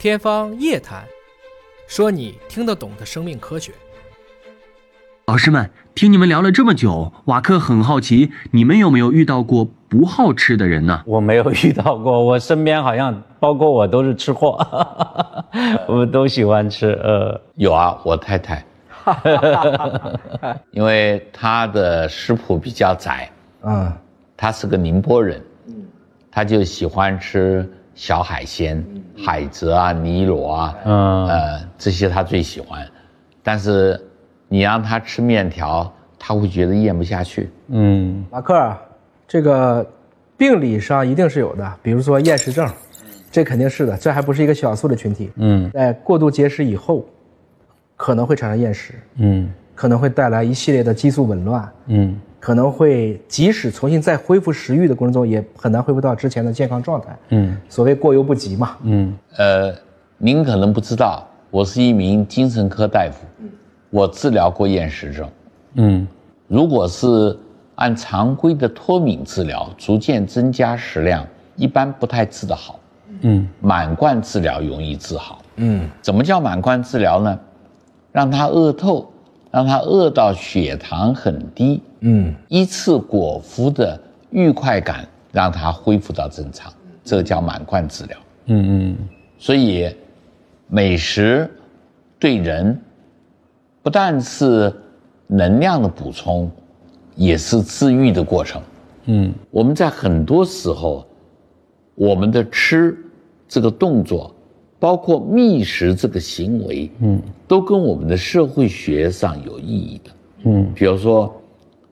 天方夜谭，说你听得懂的生命科学。老师们，听你们聊了这么久，瓦克很好奇，你们有没有遇到过不好吃的人呢？我没有遇到过，我身边好像包括我都是吃货，我们都喜欢吃。呃，有啊，我太太，因为她的食谱比较窄，嗯，她是个宁波人，嗯她就喜欢吃小海鲜，海蜇啊、泥螺啊，嗯。呃，这些他最喜欢。但是你让他吃面条，他会觉得咽不下去。嗯。马克啊，这个病理上一定是有的，比如说厌食症，这肯定是的，这还不是一个小数的群体。嗯。在过度节食以后，可能会产生厌食，嗯。可能会带来一系列的激素紊乱，嗯可能会即使重新再恢复食欲的过程中，也很难恢复到之前的健康状态。嗯所谓过犹不及嘛。嗯呃，您可能不知道，我是一名精神科大夫，我治疗过厌食症。嗯如果是按常规的脱敏治疗，逐渐增加食量，一般不太治得好。嗯满贯治疗容易治好。嗯怎么叫满贯治疗呢？让他饿透，让他饿到血糖很低，嗯一次果腹的愉快感，让他恢复到正常，这个叫满贯治疗。嗯嗯所以，美食对人不但是能量的补充，也是治愈的过程。嗯我们在很多时候，我们的吃这个动作，包括觅食这个行为，嗯。都跟我们的社会学上有意义的。嗯。比如说，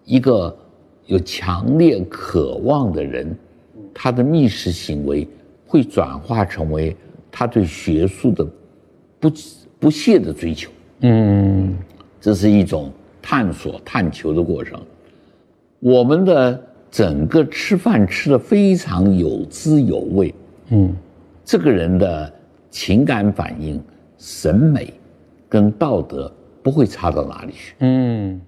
一个有强烈渴望的人，他的觅食行为会转化成为他对学术的不不懈的追求，嗯。这是一种探索、探求的过程。我们的整个吃饭吃的非常有滋有味，嗯。这个人的情感反应、审美跟道德不会差到哪里去。嗯